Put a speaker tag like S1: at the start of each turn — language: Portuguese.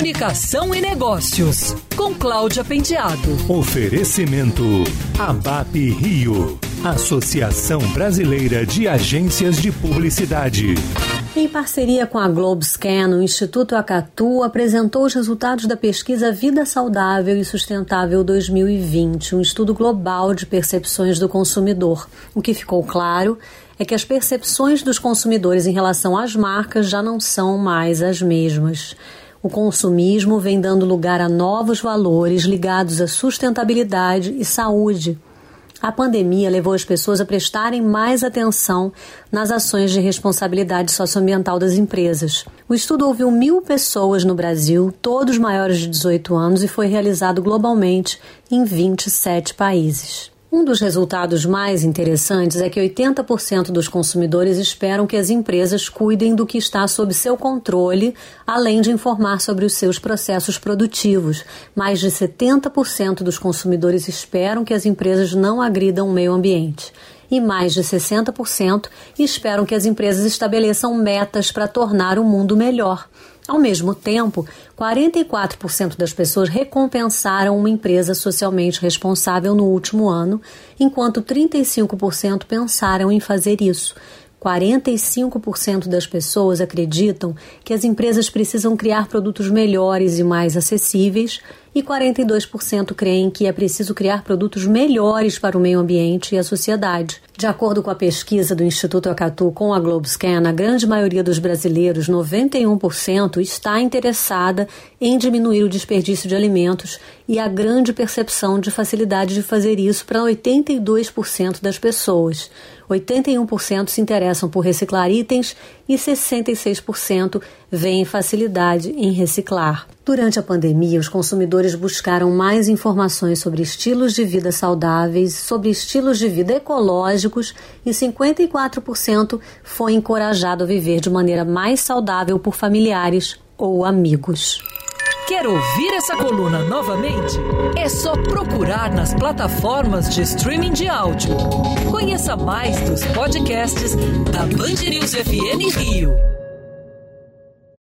S1: Comunicação e Negócios, com Cláudia Penteado.
S2: Oferecimento ABAP Rio, Associação Brasileira de Agências de Publicidade.
S3: Em parceria com a Globescan, o Instituto Acatu apresentou os resultados da pesquisa Vida Saudável e Sustentável 2020, um estudo global de percepções do consumidor. O que ficou claro é que as percepções dos consumidores em relação às marcas já não são mais as mesmas. O consumismo vem dando lugar a novos valores ligados à sustentabilidade e saúde. A pandemia levou as pessoas a prestarem mais atenção nas ações de responsabilidade socioambiental das empresas. O estudo ouviu mil pessoas no Brasil, todos maiores de 18 anos, e foi realizado globalmente em 27 países. Um dos resultados mais interessantes é que 80% dos consumidores esperam que as empresas cuidem do que está sob seu controle, além de informar sobre os seus processos produtivos. Mais de 70% dos consumidores esperam que as empresas não agridam o meio ambiente e mais de 60% esperam que as empresas estabeleçam metas para tornar o mundo melhor. Ao mesmo tempo, 44% das pessoas recompensaram uma empresa socialmente responsável no último ano, enquanto 35% pensaram em fazer isso. 45% das pessoas acreditam que as empresas precisam criar produtos melhores e mais acessíveis, e 42% creem que é preciso criar produtos melhores para o meio ambiente e a sociedade. De acordo com a pesquisa do Instituto Acatu com a Globescan, a grande maioria dos brasileiros, 91%, está interessada em diminuir o desperdício de alimentos e a grande percepção de facilidade de fazer isso para 82% das pessoas. 81% se interessam por reciclar itens e 66% veem facilidade em reciclar. Durante a pandemia, os consumidores buscaram mais informações sobre estilos de vida saudáveis, sobre estilos de vida ecológicos e 54% foi encorajado a viver de maneira mais saudável por familiares ou amigos.
S1: Quer ouvir essa coluna novamente? É só procurar nas plataformas de streaming de áudio. Conheça mais dos podcasts da Band News FM Rio.